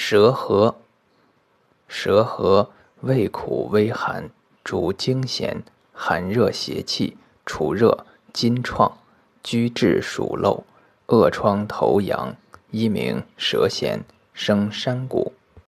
舌核，舌核味苦微寒，主惊痫、寒热邪气、除热、筋创、居滞鼠漏、恶疮头痒，一名舌弦，生山谷。